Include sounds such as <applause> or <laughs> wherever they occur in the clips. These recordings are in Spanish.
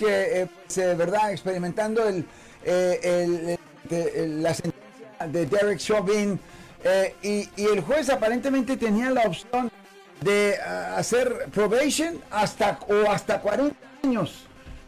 que, eh, pues, eh, ¿verdad? Experimentando el, eh, el- el- la sentencia de Derek Chauvin eh, y, el juez aparentemente tenía la opción de hacer probation hasta o hasta 40 años.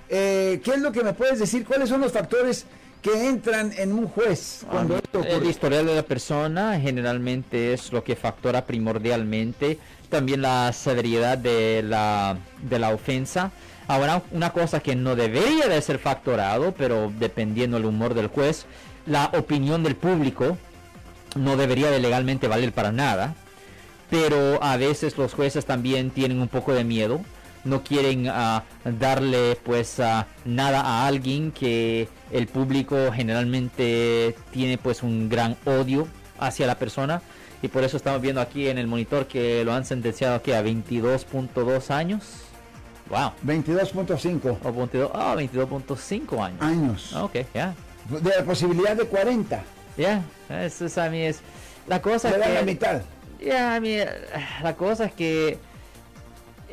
¿Qué es lo que me puedes decir? ¿Cuáles son los factores que entran en un juez cuando esto El ocurre? historial de la persona generalmente es lo que factora primordialmente. También la severidad de la, de la ofensa. Ahora, una cosa que no debería de ser factorado, pero dependiendo del humor del juez, la opinión del público no debería de legalmente valer para nada. Pero a veces los jueces también tienen un poco de miedo. No quieren ah, darle pues ah, nada a alguien que el público generalmente tiene pues un gran odio hacia la persona. Y por eso estamos viendo aquí en el monitor que lo han sentenciado aquí a 22.2 años. Wow. 22.5 O 22, ah, 22.5 años. años. Ok, ya. De la posibilidad de 40. Ya, eso es a mí es... La cosa Le es que... la mitad. Ya, la cosa es que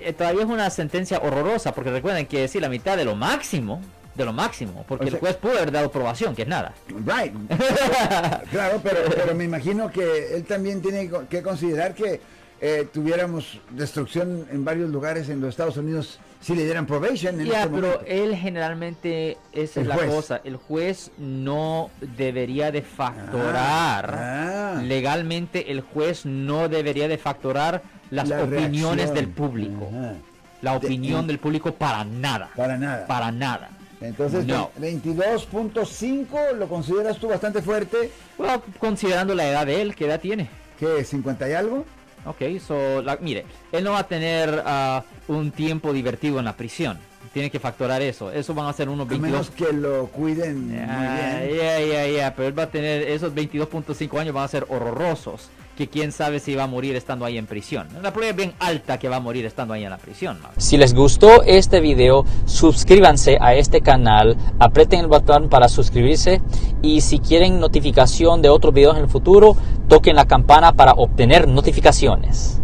eh, todavía es una sentencia horrorosa, porque recuerden que sí, la mitad de lo máximo, de lo máximo, porque O el juez pudo haber dado aprobación, que es nada. Right. <laughs> claro, pero, pero me imagino que él también tiene que considerar que eh, tuviéramos destrucción en varios lugares en los Estados Unidos si le dieran probation. En Ya, este pero él generalmente, esa El es la juez. cosa, el juez no debería de factorar, Ah. legalmente el juez no debería de factorar las La opiniones reacción. del público, Ajá. la De- opinión del público para nada, Para nada. para nada. Entonces, No. 22.5 lo consideras tú bastante fuerte. Bueno, considerando la edad de él, ¿qué edad tiene? ¿Qué? ¿50 y algo? Ok, so, la- mire, él no va a tener ah, un tiempo divertido en la prisión. Tiene que factorar eso. Eso van a ser unos A menos 22. que lo cuiden muy Ya, bien. ya, ya, ya, pero él va a tener esos 22.5 años van a ser horrorosos. Que quién sabe si va a morir estando ahí en prisión. La probabilidad es bien alta que va a morir estando ahí en la prisión. ¿no? Si les gustó este video, suscríbanse a este canal, aprieten el botón para suscribirse y si quieren notificación de otros videos en el futuro, toquen la campana para obtener notificaciones.